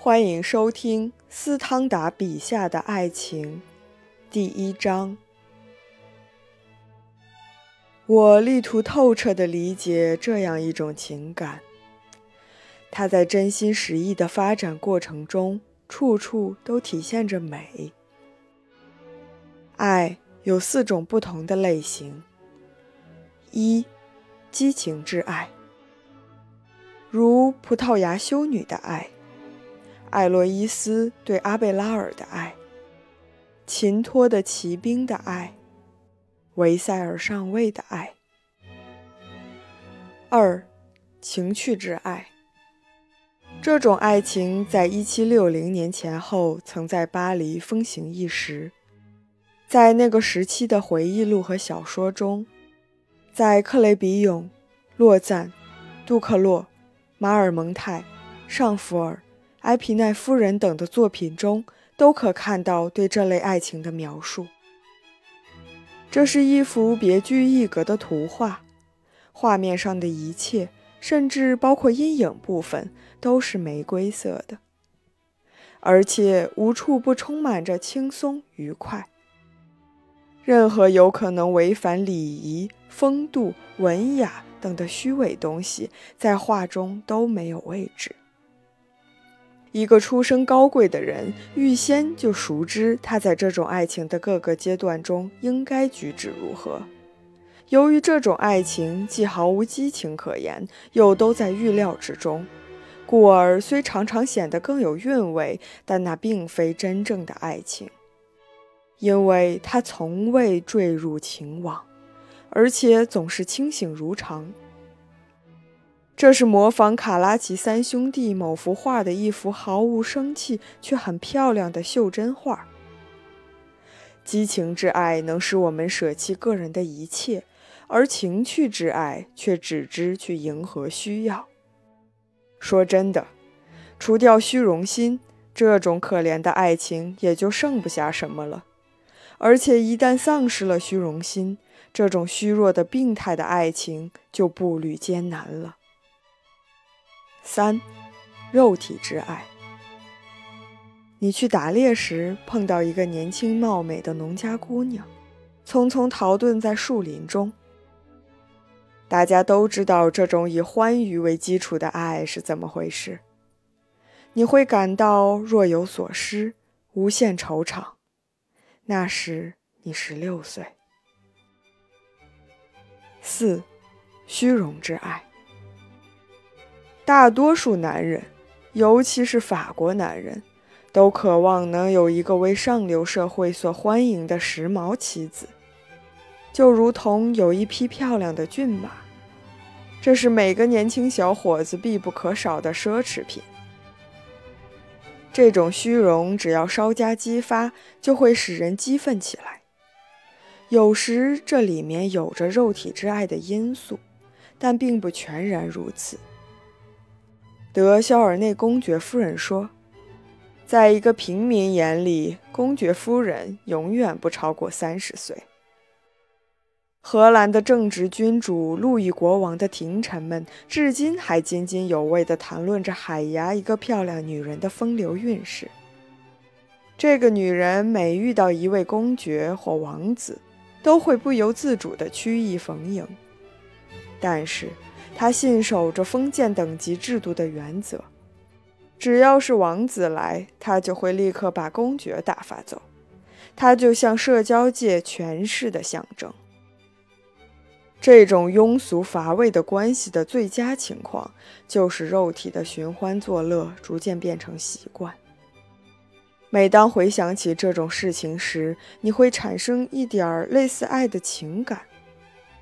欢迎收听斯汤达笔下的爱情，第一章。我力图透彻地理解这样一种情感，它在真心实意的发展过程中，处处都体现着美。爱有四种不同的类型：一、激情之爱，如葡萄牙修女的爱。艾洛伊斯对阿贝拉尔的爱，秦托的骑兵的爱，维塞尔上尉的爱。二，情趣之爱。这种爱情在一七六零年前后曾在巴黎风行一时，在那个时期的回忆录和小说中，在克雷比永、洛赞、杜克洛、马尔蒙泰、尚福尔。埃皮奈夫人等的作品中都可看到对这类爱情的描述。这是一幅别具一格的图画，画面上的一切，甚至包括阴影部分，都是玫瑰色的，而且无处不充满着轻松愉快。任何有可能违反礼仪、风度、文雅等的虚伪东西，在画中都没有位置。一个出身高贵的人，预先就熟知他在这种爱情的各个阶段中应该举止如何。由于这种爱情既毫无激情可言，又都在预料之中，故而虽常常显得更有韵味，但那并非真正的爱情，因为他从未坠入情网，而且总是清醒如常。这是模仿卡拉奇三兄弟某幅画的一幅毫无生气却很漂亮的袖珍画。激情之爱能使我们舍弃个人的一切，而情趣之爱却只知去迎合需要。说真的，除掉虚荣心，这种可怜的爱情也就剩不下什么了。而且一旦丧失了虚荣心，这种虚弱的病态的爱情就步履艰难了。三，肉体之爱。你去打猎时碰到一个年轻貌美的农家姑娘，匆匆逃遁在树林中。大家都知道这种以欢愉为基础的爱是怎么回事。你会感到若有所失，无限惆怅。那时你十六岁。四，虚荣之爱。大多数男人，尤其是法国男人，都渴望能有一个为上流社会所欢迎的时髦妻子，就如同有一匹漂亮的骏马。这是每个年轻小伙子必不可少的奢侈品。这种虚荣只要稍加激发，就会使人激愤起来。有时这里面有着肉体之爱的因素，但并不全然如此。德肖尔内公爵夫人说：“在一个平民眼里，公爵夫人永远不超过三十岁。”荷兰的正直君主路易国王的廷臣们至今还津津有味地谈论着海牙一个漂亮女人的风流韵事。这个女人每遇到一位公爵或王子，都会不由自主地曲意逢迎，但是。他信守着封建等级制度的原则，只要是王子来，他就会立刻把公爵打发走。他就像社交界权势的象征。这种庸俗乏味的关系的最佳情况，就是肉体的寻欢作乐逐渐变成习惯。每当回想起这种事情时，你会产生一点儿类似爱的情感，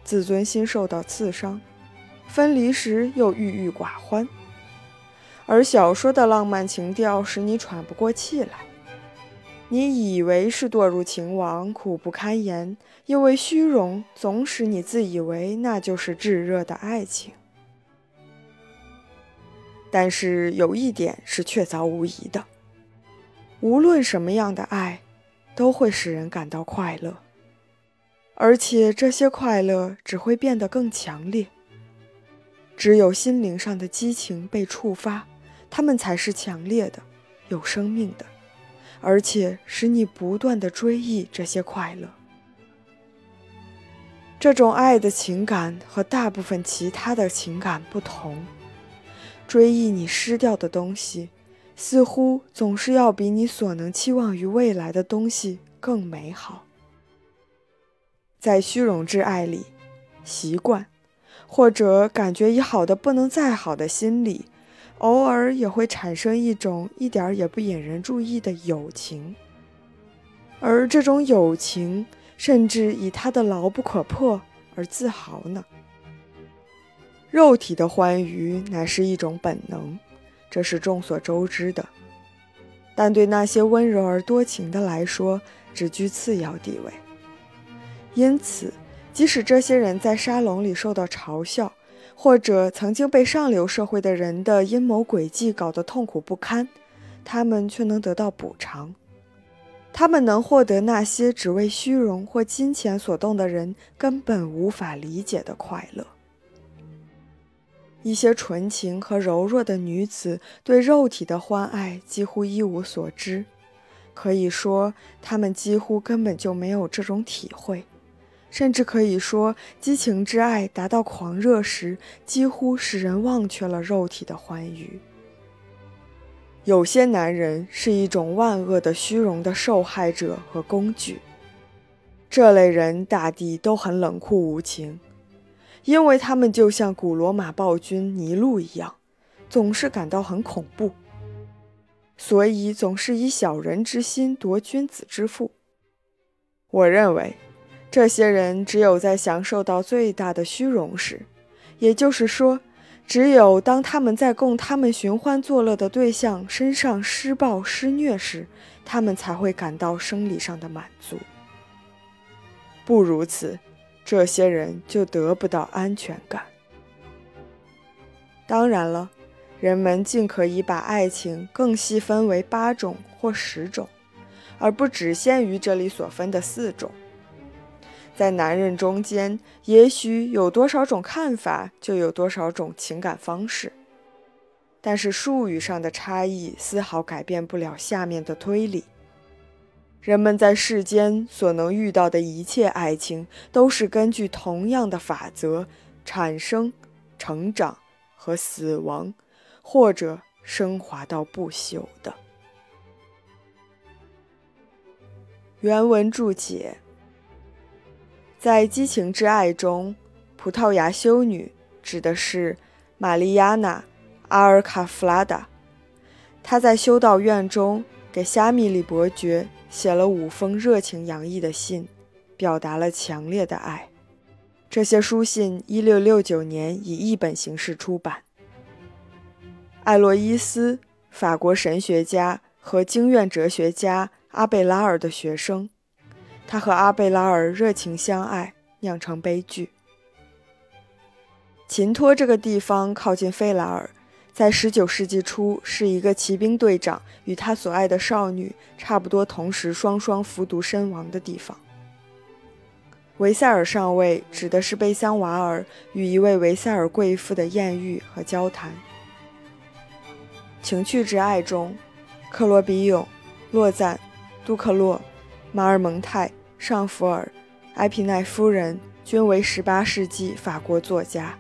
自尊心受到刺伤。分离时又郁郁寡欢，而小说的浪漫情调使你喘不过气来。你以为是堕入情网，苦不堪言，因为虚荣总使你自以为那就是炙热的爱情。但是有一点是确凿无疑的：无论什么样的爱，都会使人感到快乐，而且这些快乐只会变得更强烈。只有心灵上的激情被触发，它们才是强烈的。有生命的，而且使你不断的追忆这些快乐。这种爱的情感和大部分其他的情感不同，追忆你失掉的东西，似乎总是要比你所能期望于未来的东西更美好。在虚荣之爱里，习惯或者感觉已好的不能再好的心理，偶尔也会产生一种一点也不引人注意的友情，而这种友情。甚至以他的牢不可破而自豪呢。肉体的欢愉乃是一种本能，这是众所周知的。但对那些温柔而多情的来说，只居次要地位。因此，即使这些人在沙龙里受到嘲笑，或者曾经被上流社会的人的阴谋诡计搞得痛苦不堪，他们却能得到补偿。他们能获得那些只为虚荣或金钱所动的人根本无法理解的快乐。一些纯情和柔弱的女子对肉体的欢爱几乎一无所知，可以说她们几乎根本就没有这种体会，甚至可以说，激情之爱达到狂热时，几乎使人忘却了肉体的欢愉。有些男人是一种万恶的虚荣的受害者和工具，这类人大抵都很冷酷无情，因为他们就像古罗马暴君尼禄一样，总是感到很恐怖，所以总是以小人之心夺君子之腹。我认为，这些人只有在享受到最大的虚荣时，也就是说。只有当他们在供他们寻欢作乐的对象身上施暴施虐时，他们才会感到生理上的满足。不如此，这些人就得不到安全感。当然了，人们尽可以把爱情更细分为八种或十种，而不只限于这里所分的四种。在男人中间，也许有多少种看法，就有多少种情感方式。但是术语上的差异丝毫改变不了下面的推理：人们在世间所能遇到的一切爱情，都是根据同样的法则产生、成长和死亡，或者升华到不朽的。原文注解。在激情之爱中，葡萄牙修女指的是玛丽亚娜·阿尔卡弗拉达。她在修道院中给夏米里伯爵写了五封热情洋溢的信，表达了强烈的爱。这些书信1669年以译本形式出版。艾洛伊斯，法国神学家和经院哲学家阿贝拉尔的学生。他和阿贝拉尔热情相爱，酿成悲剧。琴托这个地方靠近费拉尔，在19世纪初是一个骑兵队长与他所爱的少女差不多同时双双服毒身亡的地方。维塞尔上尉指的是贝桑瓦尔与一位维塞尔贵妇的艳遇和交谈。情趣之爱中，克罗比永、洛赞、杜克洛。马尔蒙泰、尚福尔、埃皮奈夫人均为18世纪法国作家。